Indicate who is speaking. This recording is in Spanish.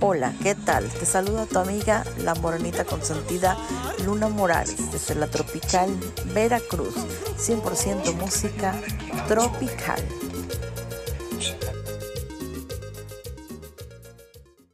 Speaker 1: Hola, ¿qué tal? Te saluda tu amiga, la morenita consentida Luna Morales, desde la tropical Veracruz. 100% música tropical.